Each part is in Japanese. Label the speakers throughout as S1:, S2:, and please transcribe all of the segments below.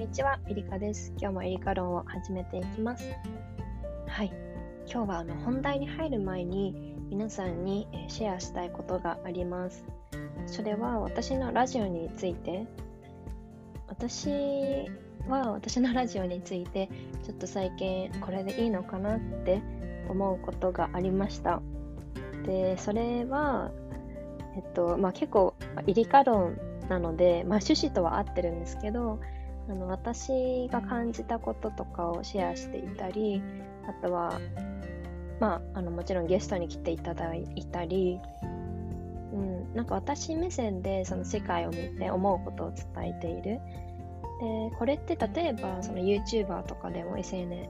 S1: にちは、エリカです。今日もエリカ論を始めていきます。はい、今日はあの本題に入る前に皆さんにシェアしたいことがあります。それは私のラジオについて、私は私のラジオについてちょっと最近これでいいのかなって思うことがありました。で、それは、えっと、まあ、結構、イリカ論なので、まあ、趣旨とは合ってるんですけどあの私が感じたこととかをシェアしていたりあとは、まあ、あのもちろんゲストに来ていただいたり、うん、なんか私目線でその世界を見て思うことを伝えている。でこれって例えばその YouTuber とかでも SNS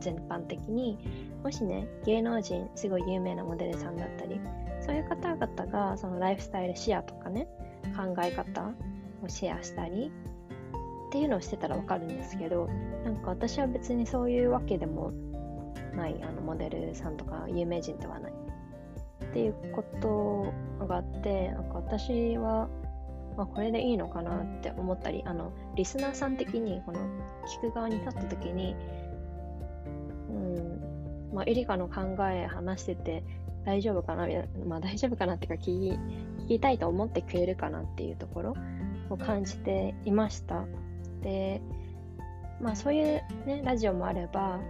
S1: 全般的にもしね芸能人すごい有名なモデルさんだったりそういう方々がそのライフスタイルシェアとかね考え方をシェアしたりっていうのをしてたらわかるんですけどなんか私は別にそういうわけでもないあのモデルさんとか有名人ではないっていうことがあってなんか私は、まあ、これでいいのかなって思ったりあのリスナーさん的にこの聞く側に立った時にうんまあエリカの考え話してて大丈夫かなまあ大丈夫かなっていうか聞き聞きたいと思ってくれるかなっていうところを感じていました。で、まあそういうね、ラジオもあれば、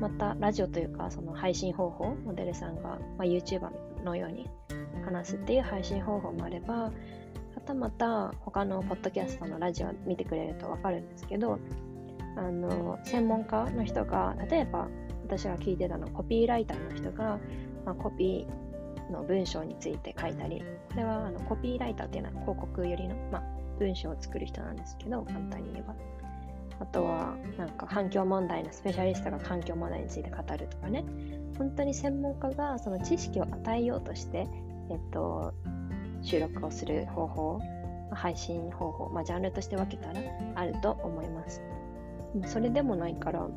S1: またラジオというかその配信方法、モデルさんが、まあ、YouTuber のように話すっていう配信方法もあれば、はたまた他のポッドキャストのラジオ見てくれるとわかるんですけど、あの専門家の人が例えば私が聞いてたのコピーライターの人がまあ、コピーの文章について書いたり、これはあのコピーライターっていうのは広告よりの、まあ、文章を作る人なんですけど、簡単に言えば。あとは、なんか環境問題のスペシャリストが環境問題について語るとかね、本当に専門家がその知識を与えようとして、えっと、収録をする方法、配信方法、まあ、ジャンルとして分けたらあると思います。それでもないから、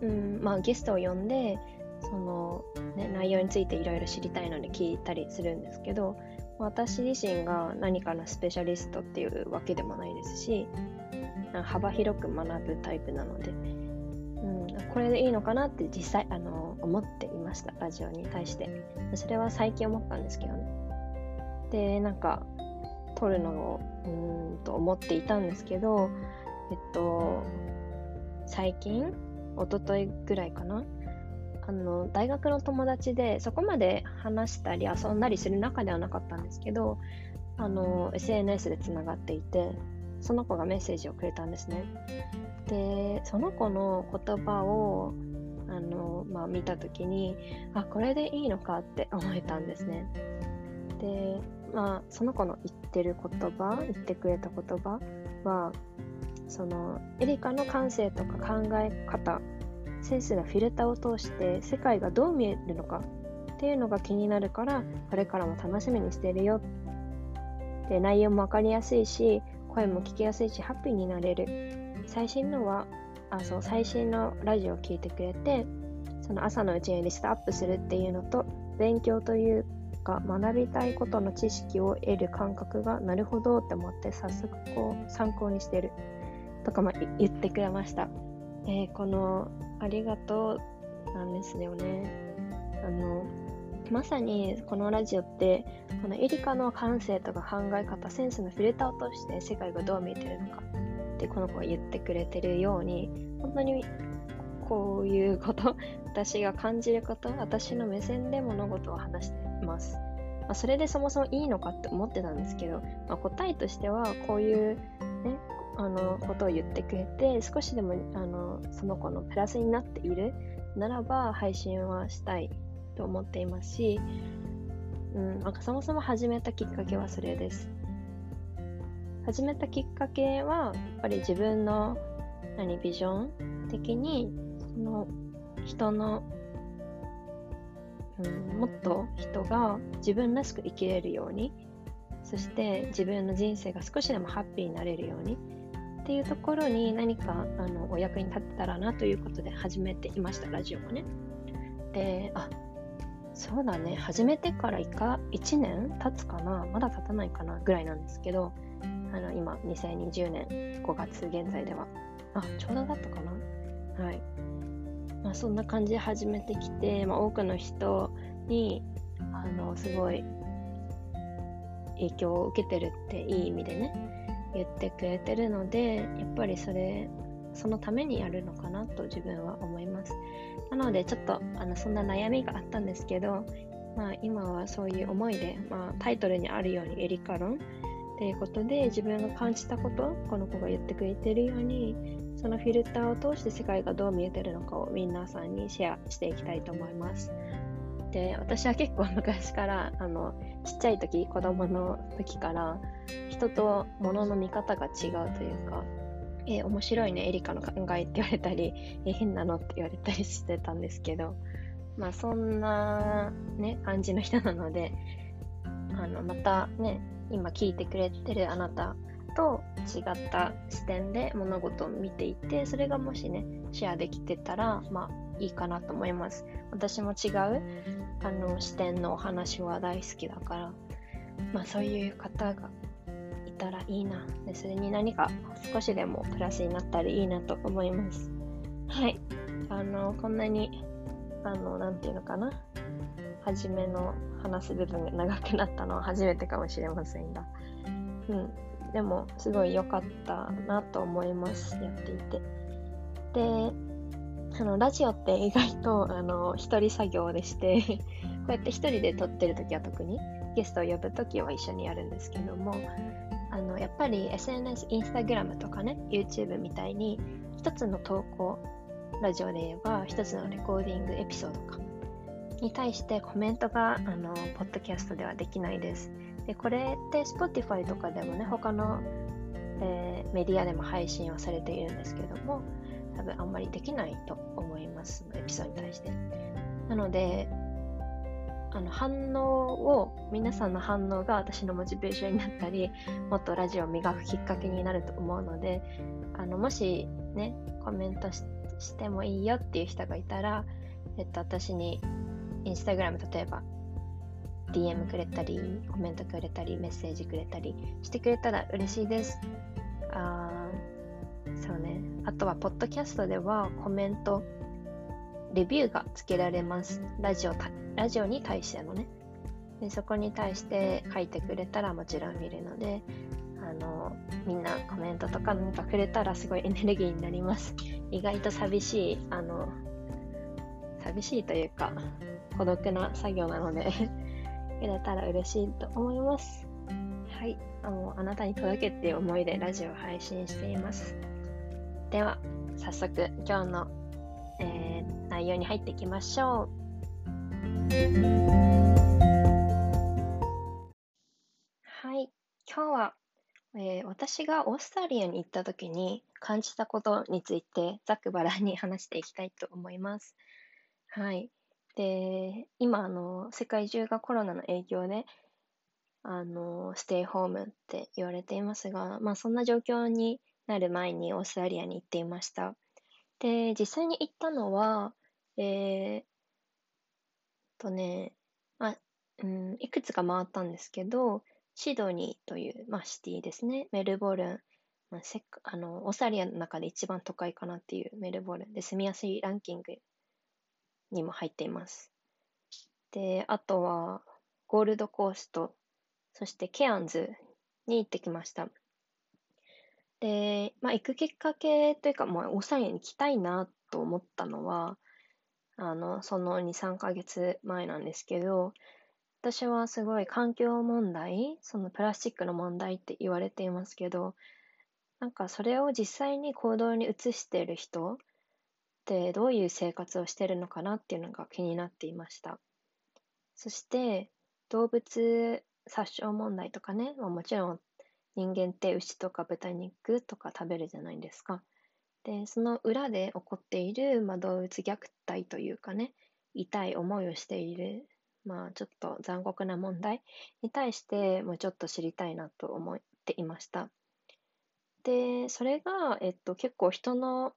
S1: うんまあ、ゲストを呼んで、その、ね、内容についていろいろ知りたいので聞いたりするんですけど私自身が何かのスペシャリストっていうわけでもないですし幅広く学ぶタイプなので、うん、これでいいのかなって実際あの思っていましたラジオに対して。それは最近思ったんですけどね。でなんか撮るのをうんと思っていたんですけどえっと最近一昨日ぐらいかなあの大学の友達でそこまで話したり遊んだりする仲ではなかったんですけどあの SNS でつながっていてその子がメッセージをくれたんですね。でその子の言葉をあの、まあ、見た時にあこれでいいのかって 思えたんですね。でまあその子の言ってる言葉言ってくれた言葉はそのエリカの感性とか考え方センスのフィルターを通して世界がどう見えるのかっていうのが気になるからこれからも楽しみにしてるよで内容も分かりやすいし声も聞きやすいしハッピーになれる最新のはあそう最新のラジオを聴いてくれてその朝のうちにリストアップするっていうのと勉強というか学びたいことの知識を得る感覚がなるほどって思って早速こう参考にしてるとかも言ってくれました。えー、このありがとうなんですよね。あのまさにこのラジオってこのエリカの感性とか考え方センスのフィルターを通して世界がどう見えてるのかってこの子が言ってくれてるように本当にこういうこと 私が感じること私の目線で物事を話してます。まあ、それでそもそもいいのかって思ってたんですけど、まあ、答えとしてはこういう、ね、あのことを言ってくれて少しでもあのその子のプラスになっているならば配信はしたいと思っていますし、うん、なんかそもそも始めたきっかけはそれです。始めたきっかけはやっぱり自分の何ビジョン的にその人の、うん、もっと人が自分らしく生きれるようにそして自分の人生が少しでもハッピーになれるようにっていうところに何かあのお役に立てたらなということで始めていました、ラジオもね。で、あそうだね、始めてから1か1年経つかな？まだ経たないかな？ぐらいなんですけど、あの今、2020年5月現在では。あ、ちょうどだったかな？はい。まあ、そんな感じで始めてきて、まあ、多くの人に、あの、すごい影響を受けてるっていい意味でね、言ってくれてるので、やっぱりそれ、そのためにやるのかなと自分は思います。なので、ちょっとあのそんな悩みがあったんですけど、まあ、今はそういう思いで、まあ、タイトルにあるようにエリカ論っていうことで自分が感じたことこの子が言ってくれてるようにそのフィルターを通して世界がどう見えてるのかを皆さんにシェアしていきたいと思います。で私は結構昔からあのちっちゃい時子供の時から人と物の見方が違うというかえー、面白いね、エリカの考えって言われたり、えー、変なのって言われたりしてたんですけど、まあそんなね、感じの人なので、あの、またね、今聞いてくれてるあなたと違った視点で物事を見ていて、それがもしね、シェアできてたら、まあいいかなと思います。私も違うあの視点のお話は大好きだから、まあそういう方がいたらいいな。でそれに何か少しでもプラスになったらいいなと思います。はい。あの、こんなに、あの、なんていうのかな。初めの話す部分が長くなったのは 初めてかもしれませんが。うん。でも、すごい良かったなと思います。やっていて。で、あの、ラジオって意外と、あの、一人作業でしてこうやって一人で撮ってる時は特に、ゲストを呼ぶ時は一緒にやるんですけども、あのやっぱり SNS、インスタグラムとかね、YouTube みたいに一つの投稿、ラジオで言えば一つのレコーディングエピソードかに対してコメントがあのポッドキャストではできないです。でこれって Spotify とかでもね、他の、えー、メディアでも配信はされているんですけども、多分あんまりできないと思います、エピソードに対して。なので、あの反応を皆さんの反応が私のモチベーションになったりもっとラジオを磨くきっかけになると思うのであのもしねコメントしてもいいよっていう人がいたら、えっと、私にインスタグラム例えば DM くれたりコメントくれたりメッセージくれたりしてくれたら嬉しいですあそうねあとはポッドキャストではコメントレビューがつけられます。ラジオラジオに対してのねで。そこに対して書いてくれたらもちろん見るので、あの、みんなコメントとかなんかくれたらすごいエネルギーになります。意外と寂しい、あの、寂しいというか、孤独な作業なのでくれたら嬉しいと思います。はい。あのあなたに届けっていう思いでラジオを配信しています。では、早速今日のえー、内容に入っていきましょう。はい、今日は、えー、私がオーストラリアに行った時に感じたことについてざっくばらに話していきたいと思います。はい。で、今、あの、世界中がコロナの影響で、あの、ステイホームって言われていますが、まあ、そんな状況になる前にオーストラリアに行っていました。で、実際に行ったのは、えー、とね、まあ、うん、いくつか回ったんですけど、シドニーという、まあ、シティですね。メルボルン、まあ、せあのオーストラリアの中で一番都会かなっていうメルボルンで住みやすいランキングにも入っています。で、あとはゴールドコースト、そしてケアンズに行ってきました。で、まあ、行くきっかけというか、まあ、オーストラリアに行きたいなと思ったのは、あの、その2、3ヶ月前なんですけど、私はすごい環境問題、そのプラスチックの問題って言われていますけど、なんかそれを実際に行動に移している人ってどういう生活をしてるのかなっていうのが気になっていました。そして動物殺傷問題とかね、まあ、もちろん人間って牛とか豚肉とか食べるじゃないですか。で、その裏で起こっている、まあ、動物虐待というかね、痛い思いをしている、まあ、ちょっと残酷な問題に対してもうちょっと知りたいなと思っていました。で、それが、えっと、結構人の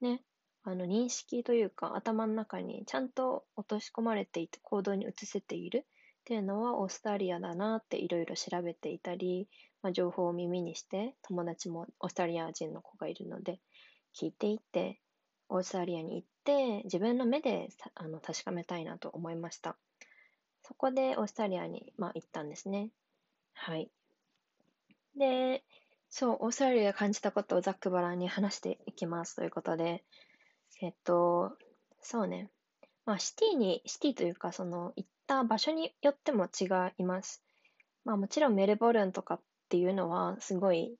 S1: ね、あの認識というか頭の中にちゃんと落とし込まれていて行動に移せているっていうのはオーストラリアだなっていろいろ調べていたり、まあ、情報を耳にして友達もオーストラリア人の子がいるので聞いていってオーストラリアに行って自分の目であの確かめたいなと思いました。そこでオーストラリアに、まあ、行ったんですね。はい。で、そう、オーストラリアで感じたことをざっくばらんに話していきますということで、えっと、そうね。まあ、シティに、シティというか、その、行った場所によっても違います。まあ、もちろんメルボルンとかっていうのは、すごい、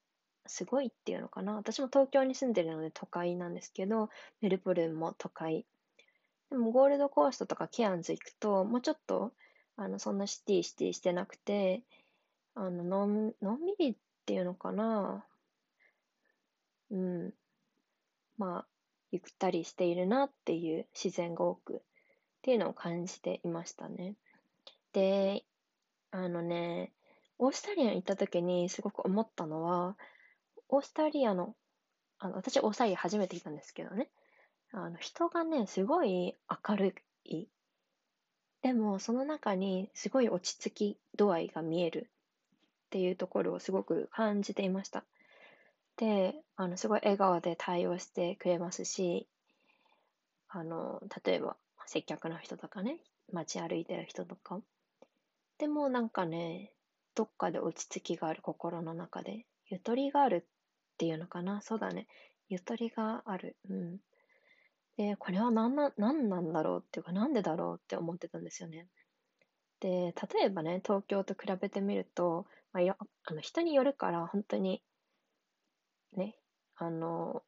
S1: すごいっていうのかな。私も東京に住んでるので都会なんですけど、メルボルンも都会。でも、ゴールドコーストとかケアンズ行くと、もうちょっと、あの、そんなシティシティしてなくて、あの、のん、のんびりっていうのかな。うん。まあ、ゆったりしているなっていう自然が多くっていうのを感じていましたね。で、あのね、オーストリアに行った時にすごく思ったのは、オーストリアの、あの私オーストリア初めて行ったんですけどね、あの人がね、すごい明るい。でも、その中にすごい落ち着き度合いが見えるっていうところをすごく感じていました。で、あの、すごい笑顔で対応してくれますし、あの、例えば、接客の人とかね、街歩いてる人とか。でもなんかね、どっかで落ち着きがある心の中で、ゆとりがあるっていうのかな？そうだね。ゆとりがある。うん。で、これは何な、何なんだろうっていうか、なんでだろうって思ってたんですよね。で、例えばね、東京と比べてみると、まあ、よあの人によるから、本当にね、あの、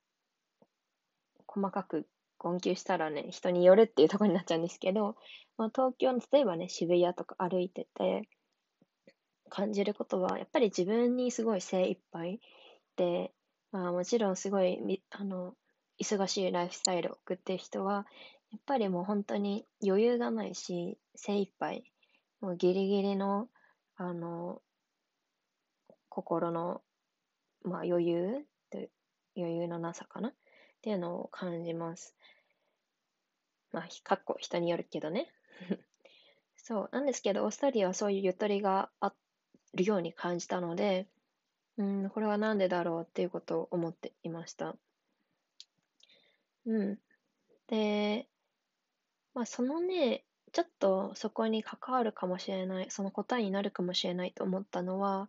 S1: 細かく困窮したらね、人によるっていうところになっちゃうんですけど、まあ、東京の例えばね、渋谷とか歩いてて、感じることは、やっぱり自分にすごい精一杯で、まあ、もちろんすごい、あの、忙しいライフスタイルを送ってる人は、やっぱりもう本当に余裕がないし、精一杯、もうギリギリの、あの、心の、まあ余裕と余裕のなさかなっていうのを感じます。まあ、かっこ人によるけどね。そう。なんですけど、オーストリアはそういうゆとりがあっるように感じたので、うん、これはなんでだろうっていうことを思っていました。うん。で、まあ、そのね、ちょっとそこに関わるかもしれない、その答えになるかもしれないと思ったのは、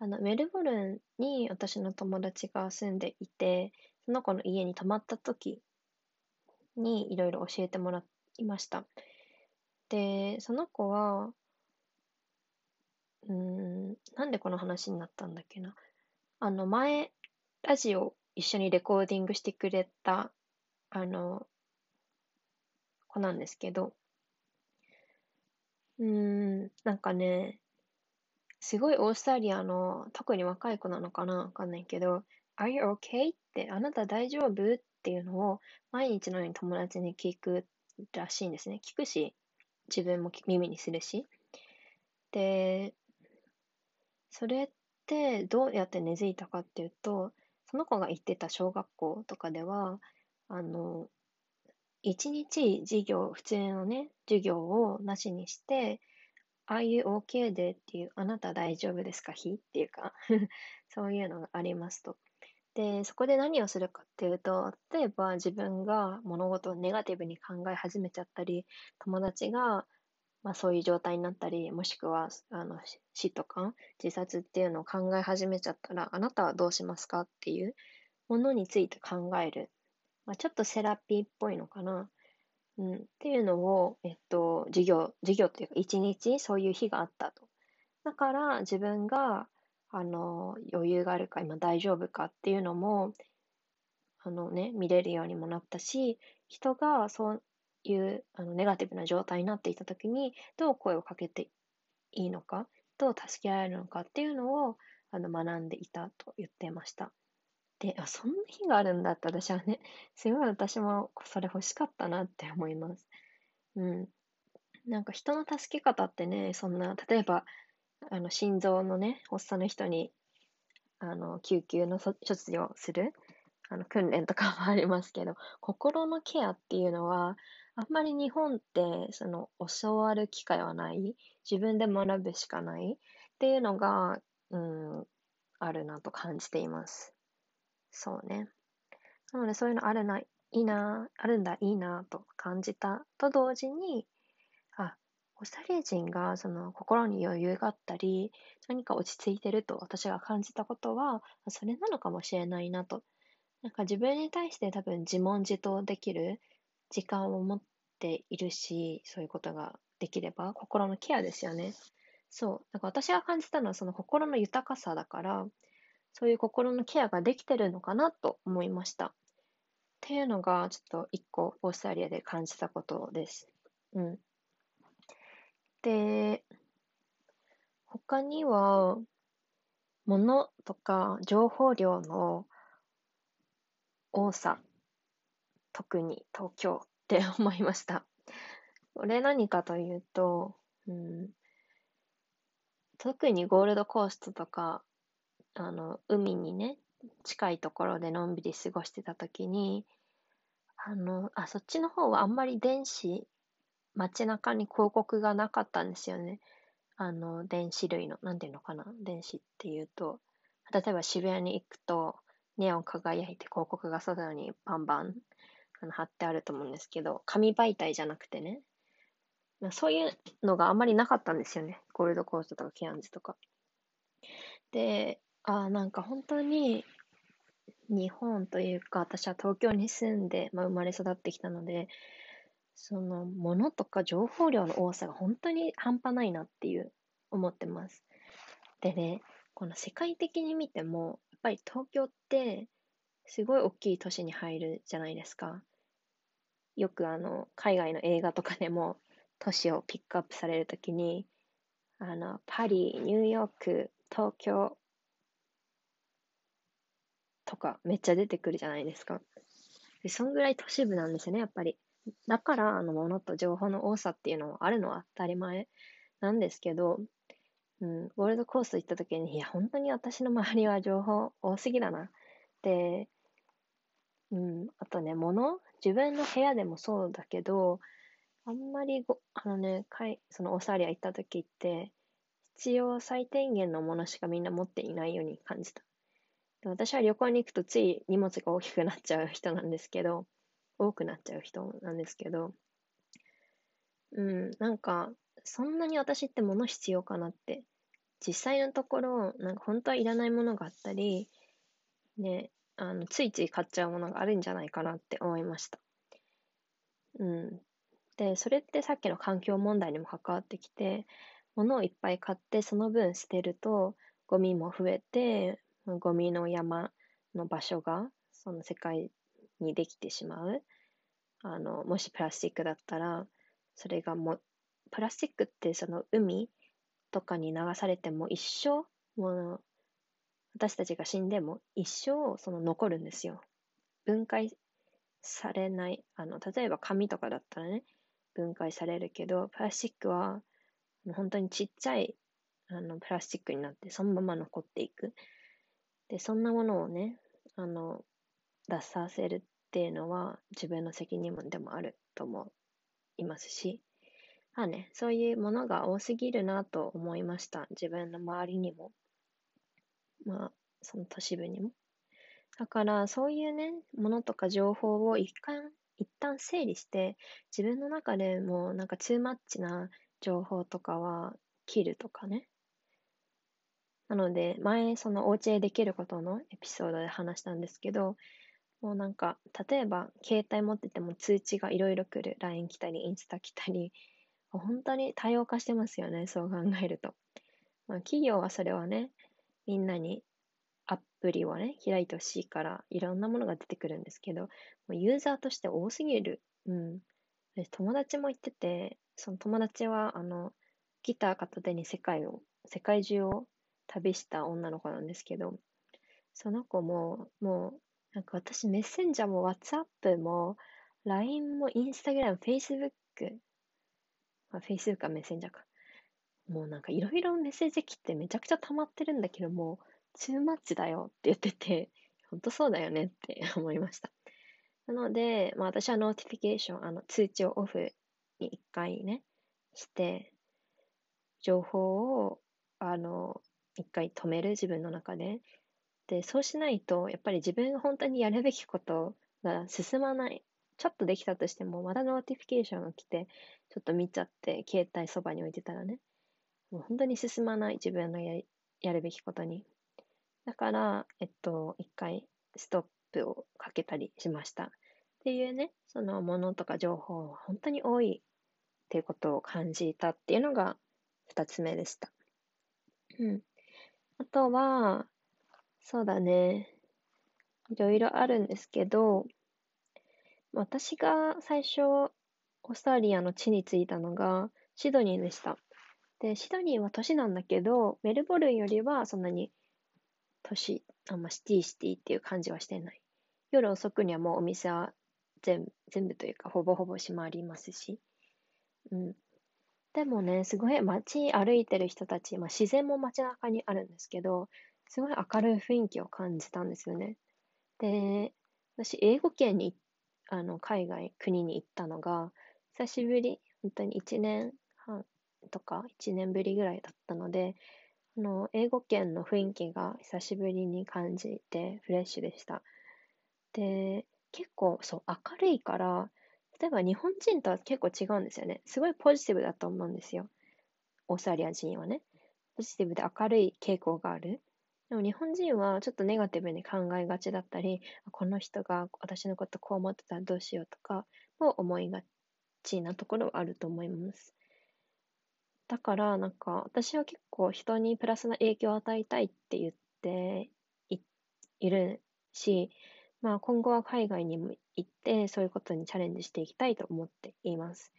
S1: あの、メルボルンに私の友達が住んでいて、その子の家に泊まった時にいろいろ教えてもらいました。で、その子は、うん、なんでこの話になったんだっけな。あの、前、ラジオ一緒にレコーディングしてくれた、あの、子なんですけど、うーん、なんかね、すごいオーストラリアの、特に若い子なのかなわかんないけど、Are you okay? って、あなた大丈夫？っていうのを毎日のように友達に聞くらしいんですね。聞くし、自分も耳にするし。で、それってどうやって根付いたかっていうと、その子が行ってた小学校とかでは、あの、一日授業、普通のね、授業をなしにして、ああいう OK でっていう、あなた大丈夫ですか？非っていうか そういうのがありますと。で、そこで何をするかっていうと、例えば自分が物事をネガティブに考え始めちゃったり、友達が、まあ、そういう状態になったり、もしくはあの死とか自殺っていうのを考え始めちゃったら、あなたはどうしますかっていうものについて考える。まあ、ちょっとセラピーっぽいのかな。うん、っていうのを、えっと、授業、授業っていうか、一日そういう日があったと。だから、自分が、あの、余裕があるか、今大丈夫かっていうのも、あのね、見れるようにもなったし、人がそういうあのネガティブな状態になっていたときに、どう声をかけていいのか、どう助けられるのかっていうのをあの学んでいたと言ってました。で、あ、そんな日があるんだって私はね、すごい私もそれ欲しかったなって思います。うん。なんか人の助け方ってね、そんな、例えば、あの、心臓のね、発作の人に、あの、救急の処置をする。あの訓練とかもありますけど、心のケアっていうのは、あんまり日本ってその教わる機会はない、自分で学ぶしかないっていうのが、うん、あるなと感じています。そうね。なのでそういうのあるな、いいな、あるんだ、いいなと感じたと同時に、あ、コスタリア人がその心に余裕があったり、何か落ち着いてると私が感じたことは、それなのかもしれないなと。なんか自分に対して多分自問自答できる時間を持っているし、そういうことができれば、心のケアですよね。そう。なんか私が感じたのはその心の豊かさだから、そういう心のケアができてるのかなと思いました。っていうのが、ちょっと一個、オーストラリアで感じたことです。うん。で、他には、物とか情報量の多さ、特に東京って思いました。これ何かというと、うん、特にゴールドコーストとかあの、海にね、近いところでのんびり過ごしてた時に、あの、あ、そっちの方はあんまり電子、街中に広告がなかったんですよね。あの、電子類の、なんていうのかな、電子っていうと、例えば渋谷に行くと、ネオン輝いて広告が外にバンバンあの貼ってあると思うんですけど、紙媒体じゃなくてね、そういうのがあんまりなかったんですよね。ゴールドコーストとかケアンズとか。で、ああ、なんか本当に日本というか、私は東京に住んで、まあ、生まれ育ってきたので、その物とか情報量の多さが本当に半端ないなっていう思ってます。でね、この世界的に見ても、やっぱり東京ってすごい大きい都市に入るじゃないですか。よくあの、海外の映画とかでも都市をピックアップされるときに、あの、パリ、ニューヨーク、東京、とかめっちゃ出てくるじゃないですか。で、そんぐらい都市部なんですよね、やっぱり。だから、あの、ものと情報の多さっていうのはあるのは当たり前なんですけど、うん、ゴールドコースト行った時に、いや、本当に私の周りは情報多すぎだな。で、うん、あとね、物自分の部屋でもそうだけど、あんまりご、あのね、かいそのオーストラリア行った時って、必要最低限のものしかみんな持っていないように感じた。私は旅行に行くとつい荷物が大きくなっちゃう人なんですけど、多くなっちゃう人なんですけど、うん、なんか、そんなに私って物必要かなって、実際のところ、なんか本当はいらないものがあったり、ね、あの、ついつい買っちゃうものがあるんじゃないかなって思いました。うん。で、それってさっきの環境問題にも関わってきて、物をいっぱい買ってその分捨てると、ゴミも増えて、ゴミの山の場所がその世界にできてしまう。あの、もしプラスチックだったら、それがも、プラスチックってその海とかに流されても一生、もう、私たちが死んでも一生その残るんですよ。分解されない。あの、例えば紙とかだったらね、分解されるけど、プラスチックは本当にちっちゃいあのプラスチックになってそのまま残っていく。で、そんなものをね、あの、出させるっていうのは自分の責任もでもあると思いますし、まあね、そういうものが多すぎるなと思いました。自分の周りにも。まあ、その都市部にも。だから、そういうね、ものとか情報を一旦、一旦整理して、自分の中でもなんかツーマッチな情報とかは切るとかね。なので、前、そのお家でできることのエピソードで話したんですけど、もうなんか、例えば、携帯持ってても通知がいろいろ来る。LINE 来たり、インスタ来たり、本当に多様化してますよね、そう考えると。まあ、企業はそれはね、みんなにアプリをね、開いてほしいから、いろんなものが出てくるんですけど、もうユーザーとして多すぎる。うん。友達も言ってて、その友達は、あの、ギター片手に世界を、世界中を旅した女の子なんですけど、その子も、もう、なんか私メッセンジャーも WhatsApp も LINE も Instagram、Facebook、あ、Facebook かメッセンジャーか。もうなんかいろいろメッセージ来てめちゃくちゃ溜まってるんだけども、too much だよって言ってて、本当そうだよねって思いました。なので、まあ、私は notification、あの通知をオフに一回ね、して、情報を、あの、一回止める自分の中で。で、そうしないと、やっぱり自分が本当にやるべきことが進まない。ちょっとできたとしても、また notification が来て、ちょっと見ちゃって、携帯そばに置いてたらね、もう本当に進まない、自分のややるべきことに。だから、えっと、一回ストップをかけたりしました。っていうね、そのものとか情報が本当に多いっていうことを感じたっていうのが二つ目でした。うん。あとは、そうだね。いろいろあるんですけど、私が最初、オーストラリアの地に着いたのがシドニーでした。で、シドニーは都市なんだけど、メルボルンよりはそんなに都市、あんまシティシティっていう感じはしてない。夜遅くにはもうお店は全全部というかほぼほぼ閉まりますし。うん。でもね、すごい街歩いてる人たち、まあ、自然も街中にあるんですけど、すごい明るい雰囲気を感じたんですよね。で、私、英語圏に、あの、海外、国に行ったのが、久しぶり、本当に1年とか1年ぶりぐらいだったので、あの、英語圏の雰囲気が久しぶりに感じてフレッシュでした。で、結構、そう、明るいから、例えば日本人とは結構違うんですよね。すごいポジティブだと思うんですよ。オーストラリア人はね。ポジティブで明るい傾向がある。でも日本人はちょっとネガティブに考えがちだったり、この人が私のことこう思ってたらどうしようとかを思いがちなところはあると思います。だからなんか私は結構人にプラスな影響を与えたいって言っているし、まあ今後は海外にも行ってそういうことにチャレンジしていきたいと思っています。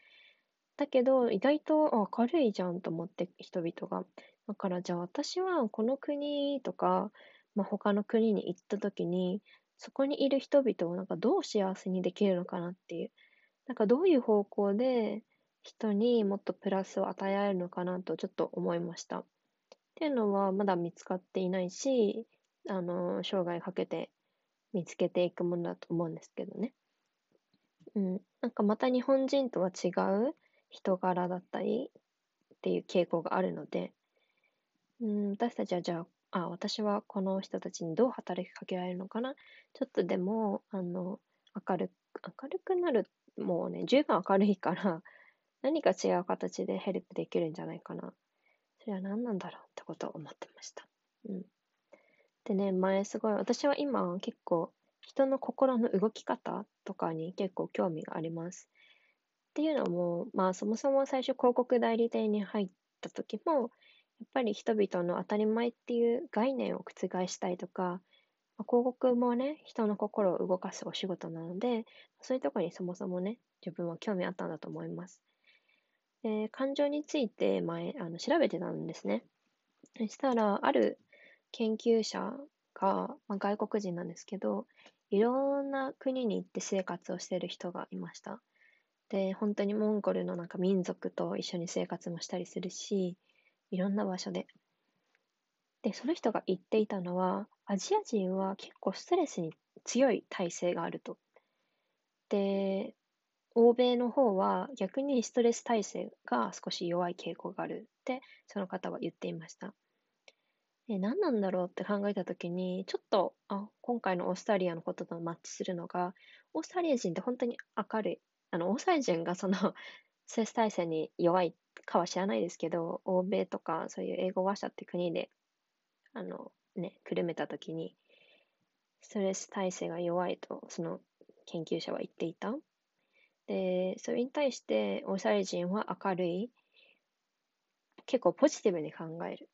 S1: だけど意外と明るいじゃんと思って人々が。だからじゃあ私はこの国とか、まあ、他の国に行った時に、そこにいる人々をなんかどう幸せにできるのかなっていう。なんかどういう方向で人にもっとプラスを与えられるのかなとちょっと思いました。っていうのはまだ見つかっていないし、あの、生涯かけて見つけていくものだと思うんですけどね。うん。なんかまた日本人とは違う人柄だったりっていう傾向があるので、うん、私たちはじゃあ、あ、私はこの人たちにどう働きかけられるのかな？ちょっとでも、あの、明るく、明るくなる、もうね、十分明るいから、何か違う形でヘルプできるんじゃないかな。それは何なんだろうってことを思ってました。うん。でね、前すごい、私は今結構人の心の動き方とかに結構興味があります。っていうのも、まあそもそも最初広告代理店に入った時も、やっぱり人々の当たり前っていう概念を覆したいとか、ま、広告もね、人の心を動かすお仕事なので、そういうとこにそもそもね、自分は興味あったんだと思います。で感情について前あの調べてたんですね。そしたら、ある研究者が、まあ、外国人なんですけど、いろんな国に行って生活をしている人がいました。で、本当にモンゴルのなんか民族と一緒に生活もしたりするし、いろんな場所で。で、その人が言っていたのは、アジア人は結構ストレスに強い体制があると。で、欧米の方は逆にストレス耐性が少し弱い傾向があるってその方は言っていました。で何なんだろうって考えたときに、ちょっとあ今回のオーストラリアのこととマッチするのが、オーストラリア人って本当に明るい。あの、オーストラリア人がその、ストレス耐性に弱いかは知らないですけど、欧米とかそういう英語話者って国で、あの、ね、くるめたときに、ストレス耐性が弱いと、その研究者は言っていた。で、それに対して、オーストラリア人は明るい、結構ポジティブに考える。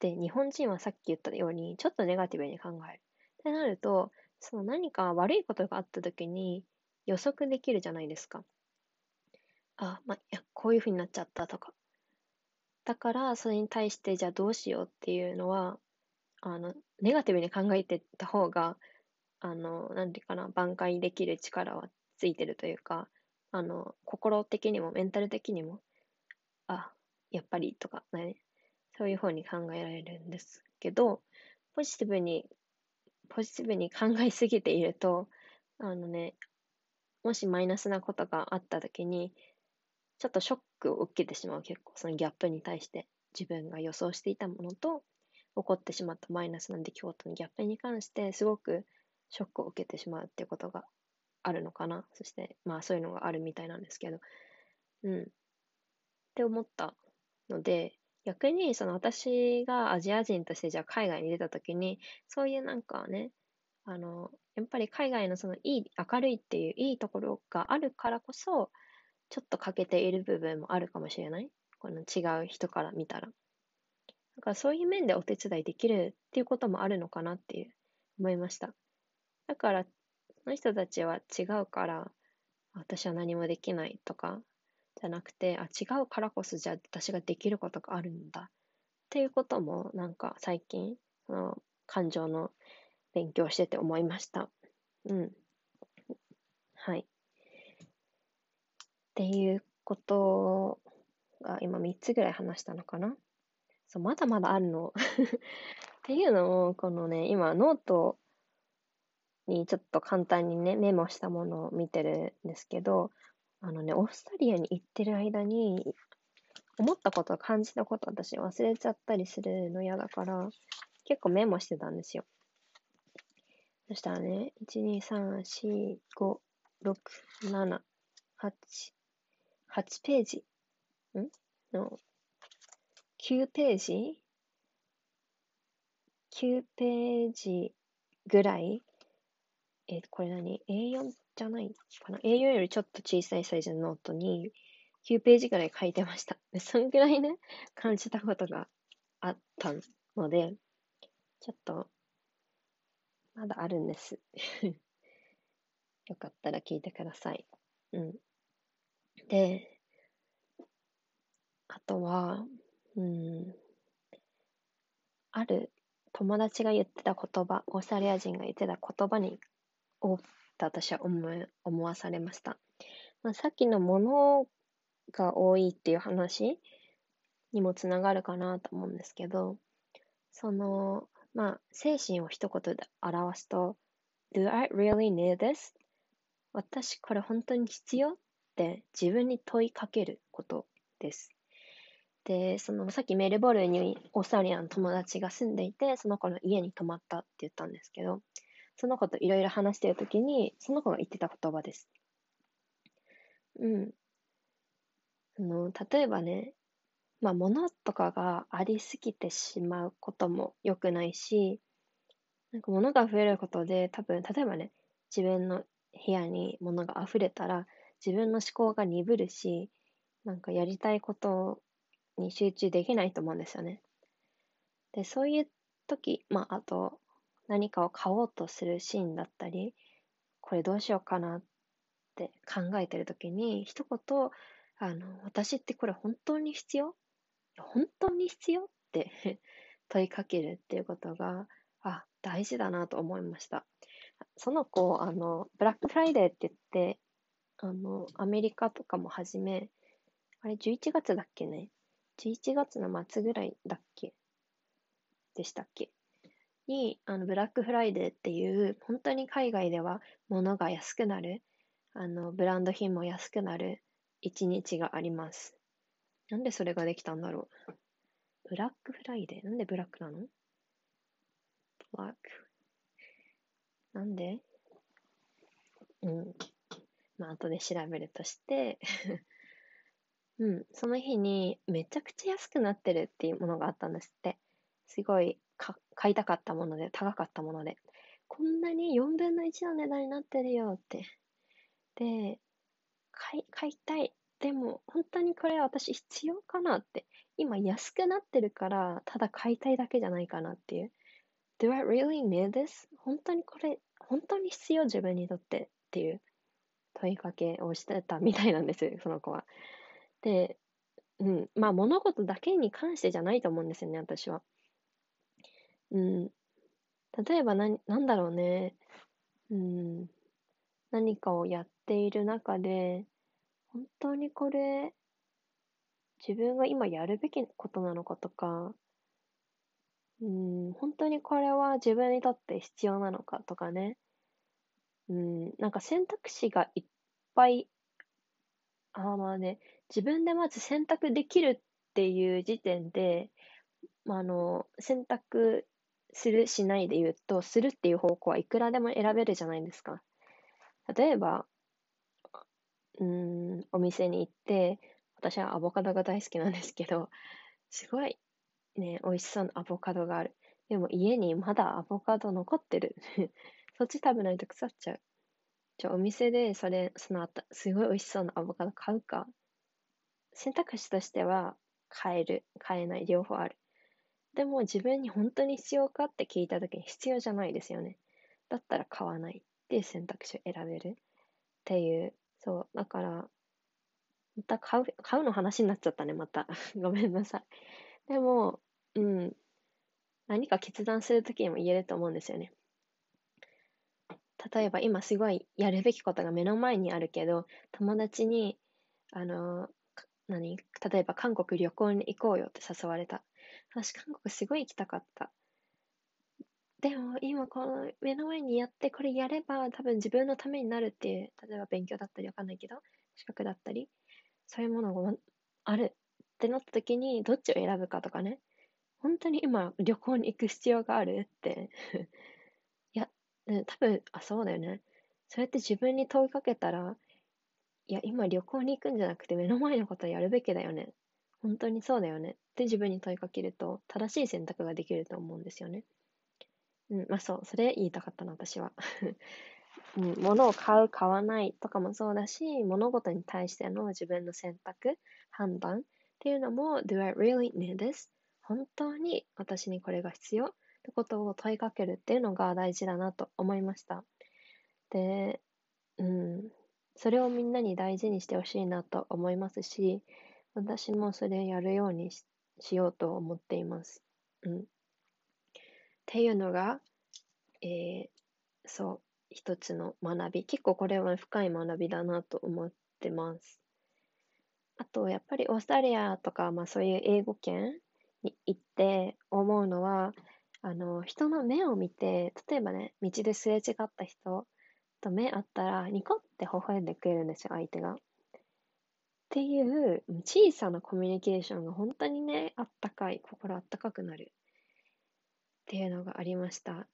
S1: で、日本人はさっき言ったように、ちょっとネガティブに考える。ってなると、その何か悪いことがあったときに予測できるじゃないですか。あ、まあ、いや、こういうふうになっちゃったとか。だから、それに対して、じゃあどうしようっていうのは、あの、ネガティブに考えてた方が、あの、なんていうかな、挽回できる力はついてるというか、あの、心的にもメンタル的にも、あ、やっぱりとか、ね、そういうふうに考えられるんですけど、ポジティブにポジティブに考えすぎていると、あのね、もしマイナスなことがあった時に、ちょっとショックを受けてしまう結構、そのギャップに対して、自分が予想していたものと、起こってしまったマイナスな出来事のギャップに関して、すごくショックを受けてしまうっていうことがあるのかな？そして、まあそういうのがあるみたいなんですけど、うん。って思ったので、逆にその私がアジア人としてじゃあ海外に出た時に、そういうなんかね、あの、やっぱり海外のそのいい、明るいっていういいところがあるからこそ、ちょっと欠けている部分もあるかもしれない？この違う人から見たら。だからそういう面でお手伝いできるっていうこともあるのかなっていう思いました。だから、の人たちは違うから、私は何もできないとか、じゃなくて、あ、違うからこそじゃあ私ができることがあるんだっていうこともなんか最近、その感情の勉強してて思いました。うん。はい。っていうことが今3つぐらい話したのかな。そう、まだまだあるの。っていうのも、このね、今ノートにちょっと簡単にね、メモしたものを見てるんですけど、あのね、オーストリアに行ってる間に、思ったこと、感じたこと、私忘れちゃったりするの嫌だから、結構メモしてたんですよ。そしたらね、1、2、3、4、5、6、7、8、8ページ？ん？の、9ページ ?9 ページぐらいえこれ何 ?A4 じゃないかな ?A4 よりちょっと小さいサイズのノートに9ページぐらい書いてました。でそんぐらいね、感じたことがあったので、ちょっと、まだあるんです。よかったら聞いてください。うん。で、あとは、うん、ある友達が言ってた言葉、オーストラリア人が言ってた言葉にをと私は思思わされました。まあ、さっきのものが多いっていう話にもつながるかなと思うんですけど、その、まあ、精神を一言で表すと、Do I really need this? 私これ本当に必要って自分に問いかけることです。で、そのさっきメルボルンにオーストラリアの友達が住んでいて、その子の家に泊まったって言ったんですけど、その子といろいろ話してるときに、その子が言ってた言葉です。うん。あの、例えばね、まあ、物とかがありすぎてしまうことも良くないし、なんか物が増えることで、多分、例えばね、自分の部屋に物が溢れたら、自分の思考が鈍るし、なんかやりたいことに集中できないと思うんですよね。で、そういう時、まあ、あと、何かを買おうとするシーンだったり、これどうしようかなって考えてるときに、一言、あの、私ってこれ本当に必要？本当に必要って 問いかけるっていうことが、あ、大事だなと思いました。その子、あの、ブラックフライデーって言って、あの、アメリカとかもはじめ、あれ11月だっけね ?11 月の末ぐらいだっけ？でしたっけ？に、あの、ブラックフライデーっていう、本当に海外では物が安くなる、あの、ブランド品も安くなる一日があります。なんでそれができたんだろう？ブラックフライデーなんでブラックなの？ブラック。なんで？うん。まあ、後で調べるとして うん、その日にめちゃくちゃ安くなってるっていうものがあったんですって。すごい買いたかったもので、高かったもので、こんなに4分の1の値段になってるよって。で、買い、買いたい。でも、本当にこれ私必要かなって。今安くなってるから、ただ買いたいだけじゃないかなっていう。Do I really need this? 本当にこれ、本当に必要自分にとってっていう問いかけをしてたみたいなんですよ、その子は。で、うん、まあ物事だけに関してじゃないと思うんですよね、私は。うん。例えばな、なんだろうね。うん。何かをやっている中で、本当にこれ、自分が今やるべきことなのかとか、うん、本当にこれは自分にとって必要なのかとかね。うん、なんか選択肢がいっぱい、あまあね、自分でまず選択できるっていう時点で、まあ、あの、選択する、しないで言うと、するっていう方向はいくらでも選べるじゃないですか。例えば、うん、お店に行って、私はアボカドが大好きなんですけど、すごいね、美味しそうなアボカドがある。でも家にまだアボカド残ってる。そっち食べないと腐っちゃう。じゃあお店でそれ、そのあた、すごい美味しそうなアボカド買うか。選択肢としては買える、買えない、両方ある。でも自分に本当に必要かって聞いた時に必要じゃないですよね。だったら買わないっていう選択肢を選べるっていう。そう。だから、また買う、買うの話になっちゃったね、また。ごめんなさい。でも、うん。何か決断するときにも言えると思うんですよね。例えば今すごいやるべきことが目の前にあるけど、友達に、あの、何？例えば韓国旅行に行こうよって誘われた。私韓国すごい行きたかった。でも今この目の前にやってこれやれば多分自分のためになるっていう、例えば勉強だったりわかんないけど、資格だったり、そういうものがあるってなった時にどっちを選ぶかとかね。本当に今旅行に行く必要があるって いや、多分、あ、そうだよね。そうやって自分に問いかけたら、いや、今旅行に行くんじゃなくて目の前のことをやるべきだよね。本当にそうだよね。って自分に問いかけると、正しい選択ができると思うんですよね。うん、まあそう、それ言いたかったな、私は。うん、物を買う、買わないとかもそうだし、物事に対しての自分の選択、判断っていうのも、Do I really need this? 本当に私にこれが必要？ってことを問いかけるっていうのが大事だなと思いました。で、うん、それをみんなに大事にしてほしいなと思いますし、私もそれやるようにしようと思っています。うん。っていうのが、えー、そう、一つの学び。結構これは深い学びだなと思ってます。あと、やっぱりオーストラリアとか、まあそういう英語圏に行って思うのは、あの、人の目を見て、例えばね、道ですれ違った人と目あったら、ニコって微笑んでくれるんですよ、相手が。っていう小さなコミュニケーションが本当にね、あったかい、心あったかくなるっていうのがありました。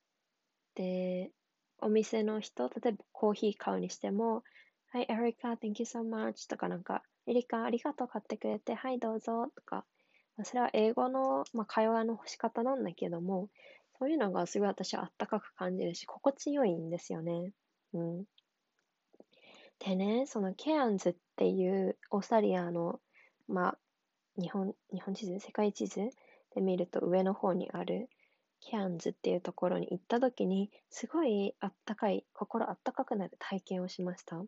S1: で、お店の人、例えばコーヒー買うにしても、はい、エリカ、thank you so much とかなんか、エリカ、ありがとう買ってくれて、はい、どうぞとか、それは英語の、まあ、会話の仕方なんだけども、そういうのがすごい私はあったかく感じるし、心地よいんですよね。うん。でね、そのケアンズっていうオーストラリアの、まあ、日本、日本地図、世界地図で見ると上の方にあるケアンズっていうところに行った時に、すごいあったかい、心あったかくなる体験をしました。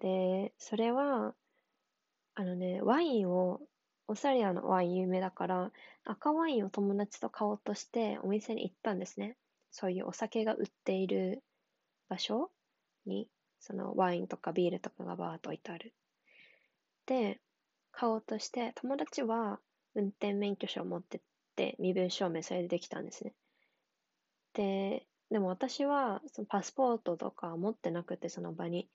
S1: で、それは、あのね、ワインを、オーストラリアのワイン有名だから、赤ワインを友達と買おうとしてお店に行ったんですね。そういうお酒が売っている場所にそのワインとかビールとかがバーっと置いてある。で、買おうとして、友達は運転免許証を持ってって、身分証明それでできたんですね。で、でも私はそのパスポートとか持ってなくて、その場に。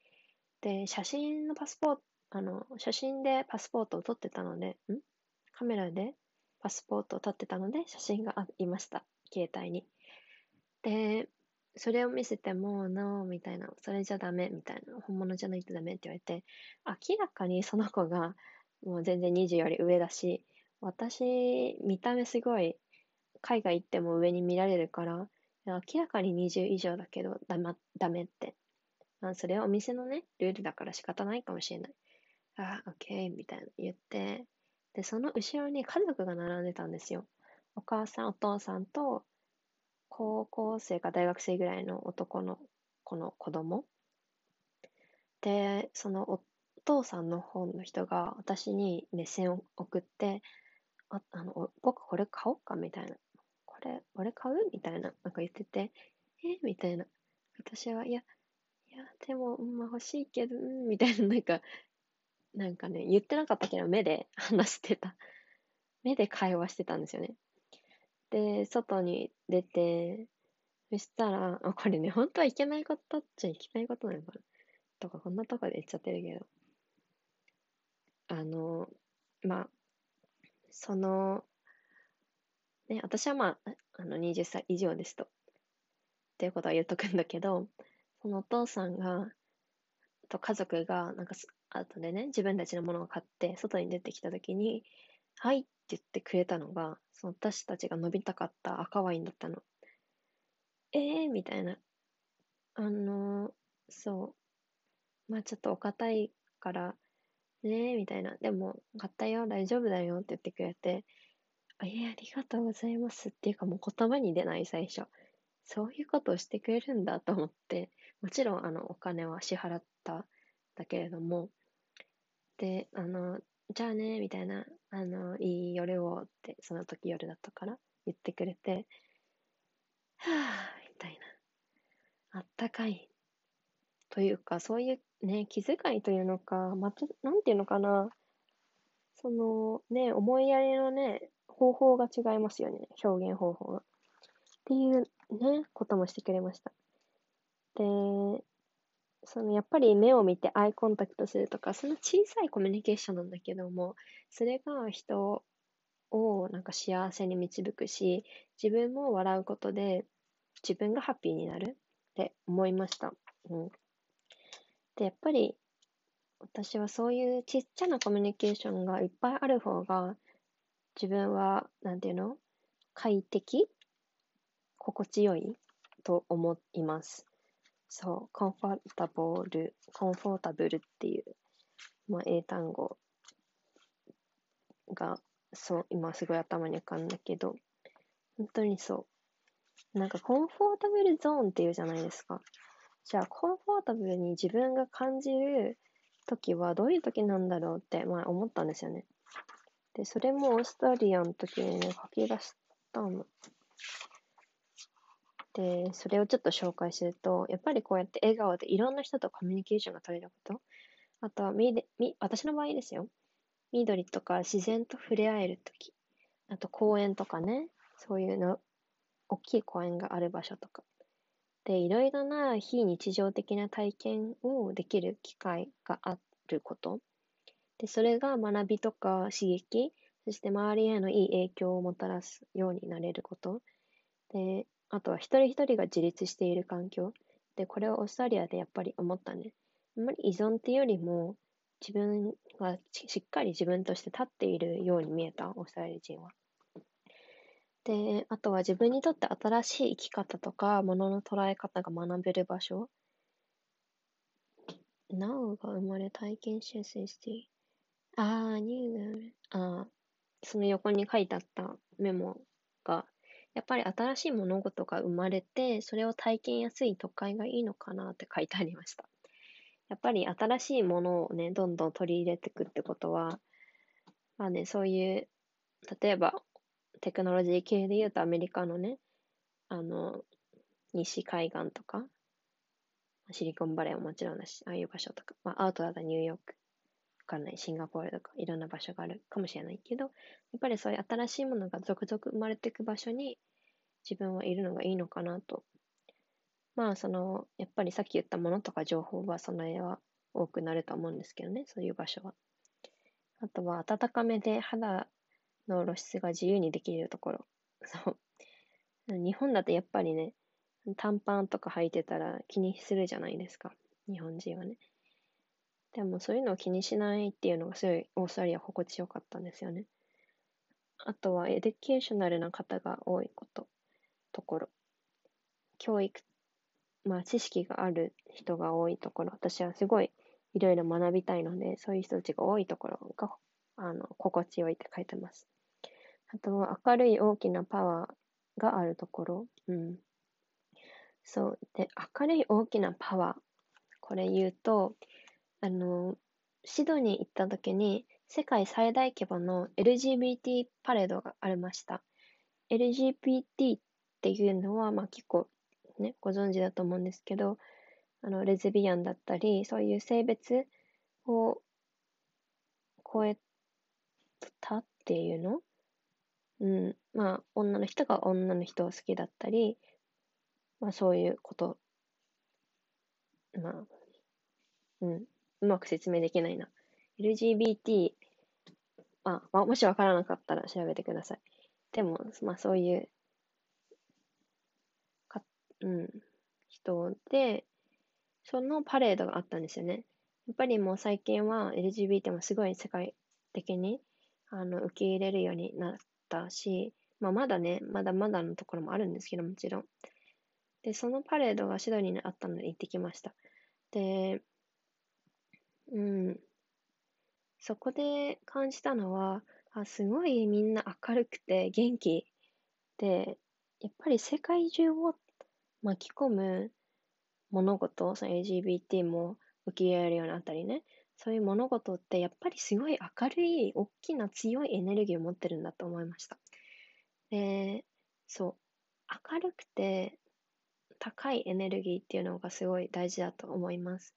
S1: で、写真のパスポート、あの、写真でパスポートを撮ってたので、ん？カメラでパスポートを撮ってたので、写真がありました。携帯に。で、それを見せても、No, みたいな、それじゃダメ、みたいな、本物じゃないとダメって言われて、明らかにその子が、もう全然20より上だし、私、見た目すごい、海外行っても上に見られるから、明らかに20以上だけど、だま、ダメって。あ、それはお店のね、ルールだから仕方ないかもしれない。あ、オッケー、みたいな言って、で、その後ろに家族が並んでたんですよ。お母さん、お父さんと、高校生か大学生ぐらいの男の子の子供で、そのお父さんの方の人が私に目線を送って、あ、あの、僕これ買おうかみたいな。これ、俺買う？みたいな、なんか言ってて、え？みたいな。私は、いや、いや、でも、まあ欲しいけど、うん、みたいな、なんか、なんかね、言ってなかったけど、目で話してた。目で会話してたんですよね。で、外に出て、そしたら、あ、これね、本当はいけないことっちゃいけないことなのかな。とか、こんなとこで言っちゃってるけど。あの、まあ、その、ね、私はまあ、あの、20歳以上ですと。っていうことは言っとくんだけど、そのお父さんが、と家族が、なんか、後でね、自分たちのものを買って、外に出てきたときに、はいっって言ってくれたのが、その私たちが飲みたかった赤ワインだったの。えーみたいな。あのー、そう。まあちょっとお堅いから、ねえ、みたいな。でも、買ったよ、大丈夫だよって言ってくれて、あ、いえ、ありがとうございますっていうかもう言葉に出ない最初。そういうことをしてくれるんだと思って、もちろんあのお金は支払っただけれども、で、あの、じゃあね、みたいな、あの、いい夜をって、その時夜だったから言ってくれて、はぁ、みたいな。あったかい。というか、そういうね、気遣いというのか、また、なんていうのかな。そのね、思いやりのね、方法が違いますよね。表現方法が。っていうね、こともしてくれました。で、そのやっぱり目を見てアイコンタクトするとか、その小さいコミュニケーションなんだけども、それが人をなんか幸せに導くし、自分も笑うことで自分がハッピーになるって思いました。うん。で、やっぱり私はそういうちっちゃなコミュニケーションがいっぱいある方が自分は、なんていうの？快適？心地よい？と思います。そう、コンフォータブル、コンフォータブルっていう、まあ、英単語が、そう、今すごい頭に浮かんだけど、本当にそう。なんかコンフォータブルゾーンっていうじゃないですか。じゃあ、コンフォータブルに自分が感じる時はどういう時なんだろうって、まあ、思ったんですよね。で、それもオーストラリアの時にね、書き出したの。で、それをちょっと紹介すると、やっぱりこうやって笑顔でいろんな人とコミュニケーションが取れること。あとはみでみ、私の場合ですよ。緑とか自然と触れ合えるとき。あと公園とかね、そういうの、大きい公園がある場所とか。で、いろいろな非日常的な体験をできる機会があること。で、それが学びとか刺激、そして周りへのいい影響をもたらすようになれること。で、あとは一人一人が自立している環境。で、これをオーストラリアでやっぱり思ったね。あんまり依存っていうよりも、自分がしっかり自分として立っているように見えた、オーストラリア人は。で、あとは自分にとって新しい生き方とか、ものの捉え方が学べる場所。なおが生まれ体験しやすいして。ああ、ニューが、ああ、その横に書いてあったメモがやっぱり新しい物事が生まれて、それを体験やすい都会がいいのかなって書いてありました。やっぱり新しいものをね、どんどん取り入れていくってことは、まあね、そういう、例えばテクノロジー系で言うとアメリカのね、あの、西海岸とか、シリコンバレーはもちろんだし、ああいう場所とか、まあアウトだったニューヨーク、かんない、シンガポールとか、いろんな場所があるかもしれないけど、やっぱりそういう新しいものが続々生まれていく場所に自分はいるのがいいのかなと。まあ、その、やっぱりさっき言ったものとか情報は、その絵は多くなると思うんですけどね、そういう場所は。あとは、暖かめで肌の露出が自由にできるところ。そう。日本だとやっぱりね、短パンとか履いてたら気にするじゃないですか。日本人はね。でもそういうのを気にしないっていうのがすごいオーストラリア心地よかったんですよね。あとは educational な方が多いこと、ところ。教育、まあ知識がある人が多いところ。私はすごいいろいろ学びたいので、そういう人たちが多いところが、あの、心地よいって書いてます。あとは明るい大きなパワーがあるところ。うん。そう。で、明るい大きなパワー。これ言うと、あの、シドニー行った時に、世界最大規模の LGBT パレードがありました。LGBT っていうのは、まあ結構ね、ご存知だと思うんですけど、あの、レズビアンだったり、そういう性別を超えたっていうの？うん、まあ、女の人が女の人を好きだったり、まあ、そういうこと、まあ、うん、うまく説明できないな。LGBT、あ、まあ、もしわからなかったら調べてください。でも、まあ、そういう、か、うん、人で、そのパレードがあったんですよね。やっぱりもう最近は LGBT もすごい世界的にあの受け入れるようになったし、まあ、まだね、まだまだのところもあるんですけど、もちろん。で、そのパレードがシドニーにあったので行ってきました。で、うん、そこで感じたのは、あすごいみんな明るくて元気で、やっぱり世界中を巻き込む物事、その LGBT も受け入れられるようなったりね、そういう物事ってやっぱりすごい明るい、大きな強いエネルギーを持ってるんだと思いました。で、そう、明るくて高いエネルギーっていうのがすごい大事だと思います。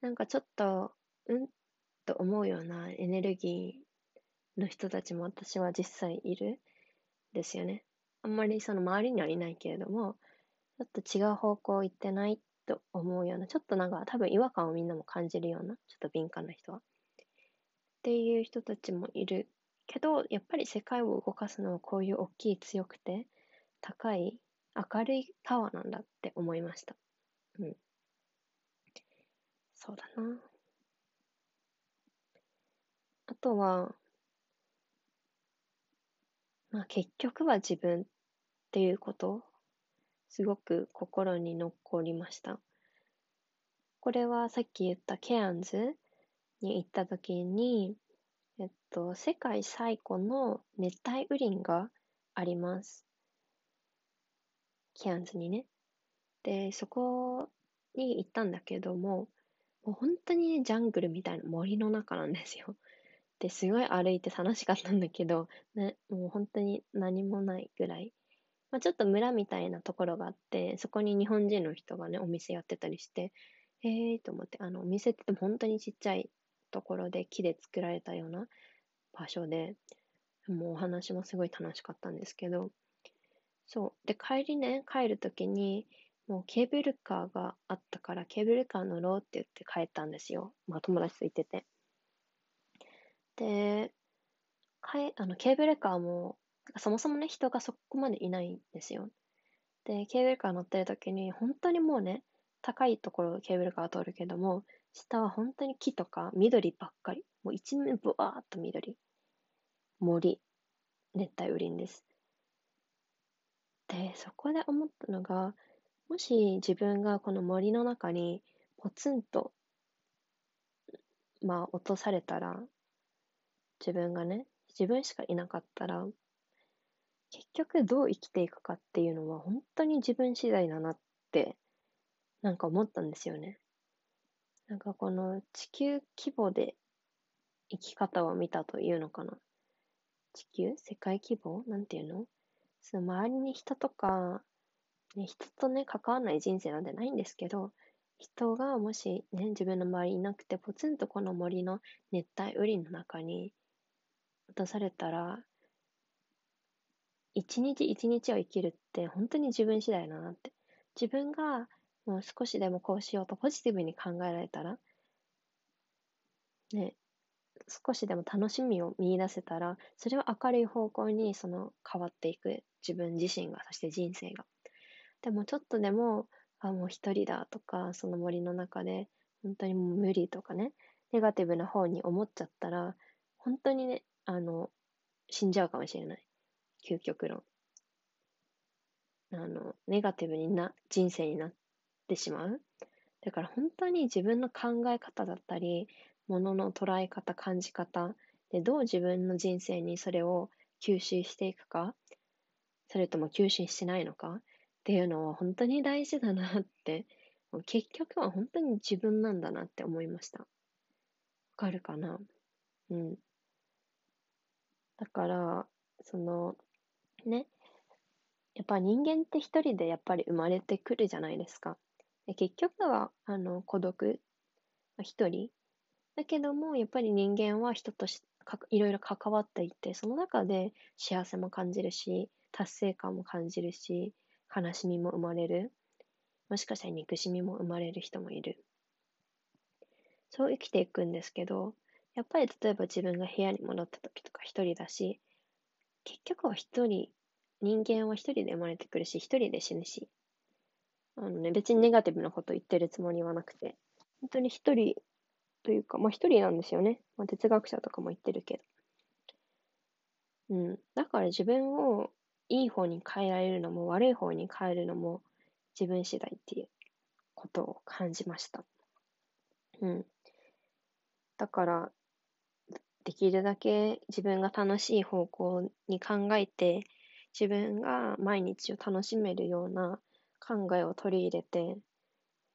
S1: なんかちょっと、うんと思うようなエネルギーの人たちも私は実際いるですよね。あんまりその周りにはいないけれども、ちょっと違う方向行ってないと思うような、ちょっとなんか多分違和感をみんなも感じるような、ちょっと敏感な人は。っていう人たちもいるけど、やっぱり世界を動かすのはこういう大きい強くて高い明るいパワーなんだって思いました。うん。そうだな。あとは、まあ結局は自分っていうことすごく心に残りました。これはさっき言ったケアンズに行った時に、えっと、世界最古の熱帯雨林があります。ケアンズにね。で、そこに行ったんだけども、もう本当にね、ジャングルみたいな森の中なんですよ。で、すごい歩いて楽しかったんだけど、ね、もう本当に何もないぐらいまあ、ちょっと村みたいなところがあって、そこに日本人の人がね、お店やってたりして、へえーと思って、あの、お店って言っても本当にちっちゃいところで木で作られたような場所で、もうお話もすごい楽しかったんですけど、そう。で、帰りね、帰るときに、もうケーブルカーがあったから、ケーブルカー乗ろうって言って帰ったんですよ。まあ友達と行ってて。で、かえあのケーブルカーもそもそもね、人がそこまでいないんですよ。で、ケーブルカー乗ってる時に、本当にもうね、高いところケーブルカー通るけども、下は本当に木とか緑ばっかり。もう一面ブワーっと緑。森。熱帯雨林です。で、そこで思ったのが、もし自分がこの森の中にポツンと、まあ落とされたら、自分がね、自分しかいなかったら、結局どう生きていくかっていうのは本当に自分次第だなってなんか思ったんですよね。なんかこの地球規模で生き方を見たというのかな。地球？世界規模？なんていうの？その周りに人とか、ね、人とね、関わらない人生なんてないんですけど、人がもしね、自分の周りいなくて、ポツンとこの森の熱帯雨林の中に落とされたら、一日一日を生きるって本当に自分次第だなって。自分がもう少しでもこうしようとポジティブに考えられたら、ね、少しでも楽しみを見出せたら、それは明るい方向にその変わっていく自分自身が、そして人生が。でもちょっとでも、あ、もう一人だとか、その森の中で、本当にもう無理とかね、ネガティブな方に思っちゃったら、本当にね、あの、死んじゃうかもしれない。究極論。あの、ネガティブにな、人生になってしまう。だから本当に自分の考え方だったり、ものの捉え方、感じ方でどう自分の人生にそれを吸収していくか、それとも吸収しないのかっていうのは本当に大事だなって、結局は本当に自分なんだなって思いました。わかるかな？うん。だから、その、ね。やっぱ人間って一人でやっぱり生まれてくるじゃないですか。で結局は、あの、孤独、一人。だけども、やっぱり人間は人としか、いろいろ関わっていて、その中で幸せも感じるし、達成感も感じるし、悲しみも生まれる。もしかしたら憎しみも生まれる人もいる。そう生きていくんですけど、やっぱり例えば自分が部屋に戻った時とか一人だし、結局は一人、人間は一人で生まれてくるし、一人で死ぬし、あのね、別にネガティブなこと言ってるつもりはなくて、本当に一人というか、まあ一人なんですよね。まあ、哲学者とかも言ってるけど。うん。だから自分をいい方に変えられるのも悪い方に変えるのも自分次第っていうことを感じました。うん。だから、できるだけ自分が楽しい方向に考えて、自分が毎日を楽しめるような考えを取り入れてっ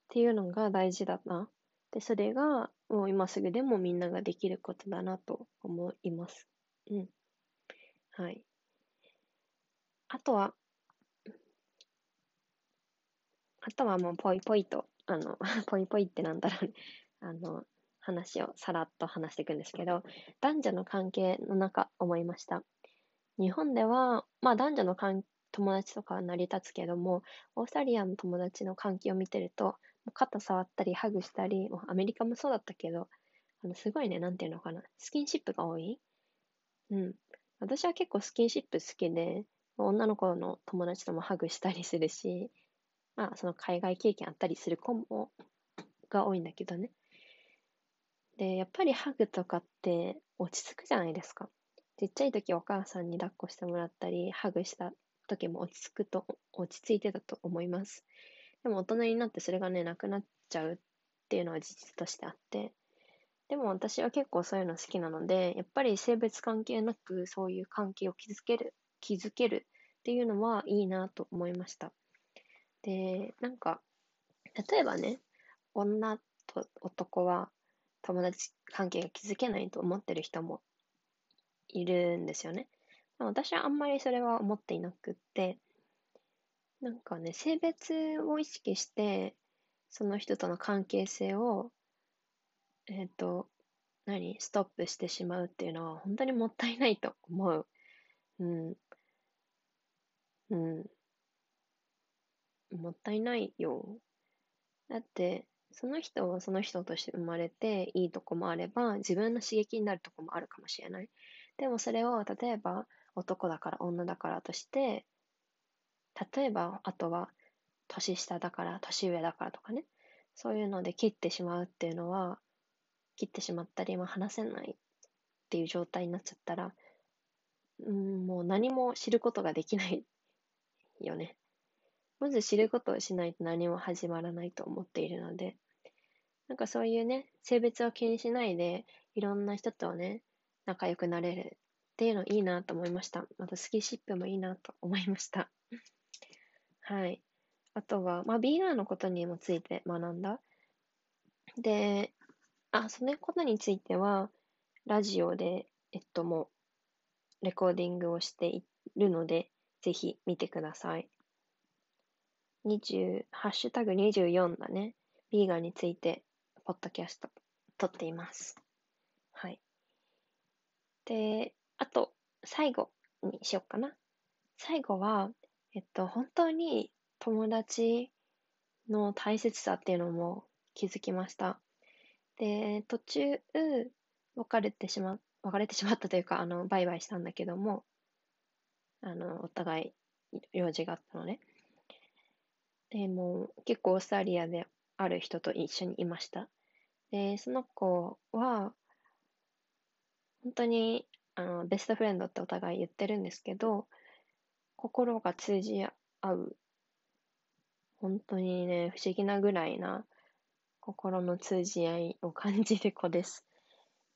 S1: ていうのが大事だな。で、それがもう今すぐでもみんなができることだなと思います。うん。はい。あとは、あとはもうぽいぽいと、あの、ぽいぽいってなんだろうね。あの、話をさらっと話していくんですけど、男女の関係の中思いました。日本では、まあ男女の関友達とかは成り立つけども、オーストラリアの友達の関係を見てると、肩触ったり、ハグしたり、アメリカもそうだったけど、あの、すごいね、なんていうのかな、スキンシップが多いうん。私は結構スキンシップ好きで、女の子の友達ともハグしたりするし、まあ、その海外経験あったりする子も、が多いんだけどね。で、やっぱりハグとかって落ち着くじゃないですか。ちっちゃい時お母さんに抱っこしてもらったり、ハグした時も落ち着くと、落ち着いてたと思います。でも大人になってそれがね、なくなっちゃうっていうのは事実としてあって、でも私は結構そういうの好きなので、やっぱり性別関係なくそういう関係を築ける、築けるっていうのはいいなと思いました。で、なんか、例えばね、女と男は友達関係が築けないと思ってる人もいるんですよね。私はあんまりそれは思っていなくって、なんかね、性別を意識して、その人との関係性を、えっ、ー、と、何ストップしてしまうっていうのは本当にもったいないと思う。うん。うん。もったいないよ。だって、その人はその人として生まれていいとこもあれば、自分の刺激になるとこもあるかもしれない。でもそれを、例えば、男だから女だからとして、例えば、あとは、年下だから、年上だからとかね、そういうので切ってしまうっていうのは、切ってしまったり、まあ、話せないっていう状態になっちゃったら、うん、もう何も知ることができないよね。まず知ることをしないと何も始まらないと思っているので、なんかそういうね、性別を気にしないで、いろんな人とね、仲良くなれるっていうのいいなと思いました。またスキンシップもいいなと思いました。はい。あとは、まあ、ビーガンのことにもついて学んだ。で、あ、そのことについては、ラジオで、えっと、もう、レコーディングをしているので、ぜひ見てください。20、ハッシュタグ24だね。ビーガンについて、ポッドキャスト、撮っています。はい。で、あと、最後にしようかな。最後は、えっと、本当に友達の大切さっていうのも気づきました。で、途中、別れてしま、別れてしまったというか、あの、バイバイしたんだけども、あの、お互い用事があったのね。で、も結構オーストラリアである人と一緒にいました。で、その子は、本当に、あの、ベストフレンドってお互い言ってるんですけど、心が通じ合う。本当にね、不思議なぐらいな心の通じ合いを感じる子です。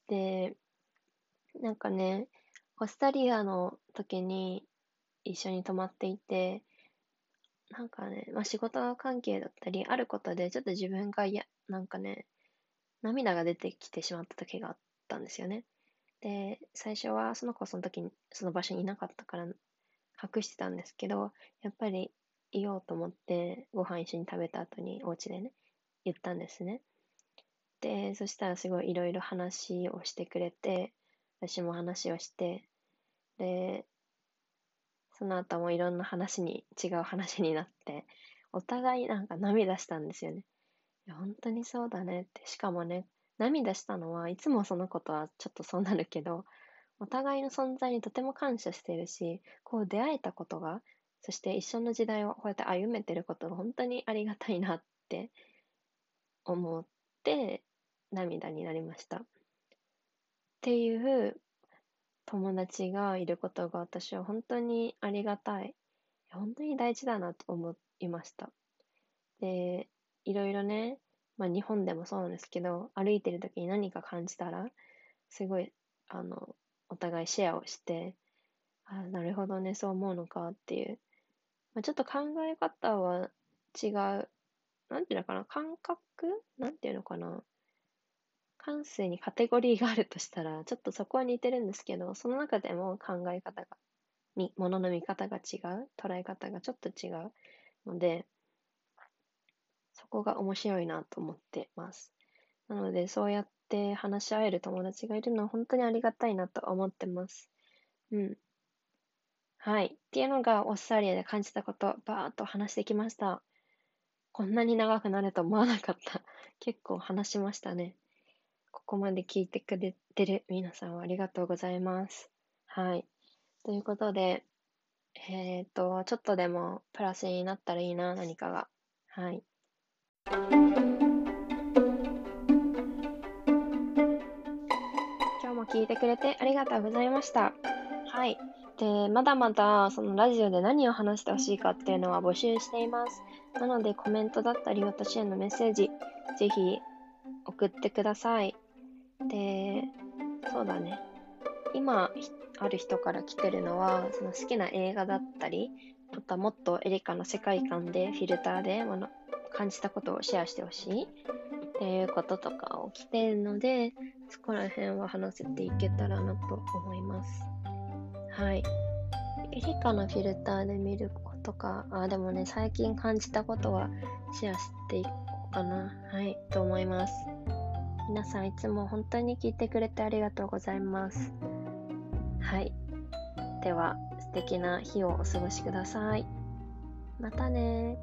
S1: で、なんかね、コスタリアの時に一緒に泊まっていて、なんかね、まあ、仕事関係だったり、あることでちょっと自分がいや、なんかね、涙が出てきてしまった時があったんですよね。で、最初はその子その時に、その場所にいなかったから隠してたんですけど、やっぱりいようと思ってご飯一緒に食べた後にお家でね、言ったんですね。で、そしたらすごいいろいろ話をしてくれて、私も話をして、で、その後もいろんな話に、違う話になって、お互いなんか涙したんですよね。いや、本当にそうだねって。しかもね、涙したのはいつもそのことはちょっとそうなるけど、お互いの存在にとても感謝してるし、こう出会えたことが、そして一緒の時代をこうやって歩めてることが本当にありがたいなって思って涙になりました。っていう友達がいることが私は本当にありがたい。本当に大事だなと思いました。で、いろいろね、まあ日本でもそうなんですけど、歩いてる時に何か感じたら、すごい、あの、お互いシェアをして、あなるほどね、そう思うのかっていう。まあ、ちょっと考え方は違う。なんていうのかな感覚？なんていうのかな感性にカテゴリーがあるとしたら、ちょっとそこは似てるんですけど、その中でも考え方が、み、ものの見方が違う、捉え方がちょっと違うので、そこが面白いなと思ってます。なので、そうやって話し合える友達がいるのは本当にありがたいなと思ってます。うん。はい。っていうのがオーストラリアで感じたこと、バーっと話してきました。こんなに長くなると思わなかった。結構話しましたね。ここまで聞いてくれてる皆さんはありがとうございます。はい。ということで、えっ、ー、と、ちょっとでもプラスになったらいいな、何かが。はい。今日も聞いてくれてありがとうございました。はい。で、まだまだそのラジオで何を話してほしいかっていうのは募集しています。なのでコメントだったり私へのメッセージ、ぜひ送ってください。で、そうだね。今ある人から来てるのは、その好きな映画だったり、またもっとエリカの世界観でフィルターでもの感じたことをシェアしてほしいっていうこととかを来てるので、そこら辺は話せていけたらなと思います。はい。エリカのフィルターで見ることか、あ、でもね、最近感じたことはシェアしていこうかな。はい、と思います。皆さんいつも本当に聞いてくれてありがとうございます。はい。では、素敵な日をお過ごしください。またね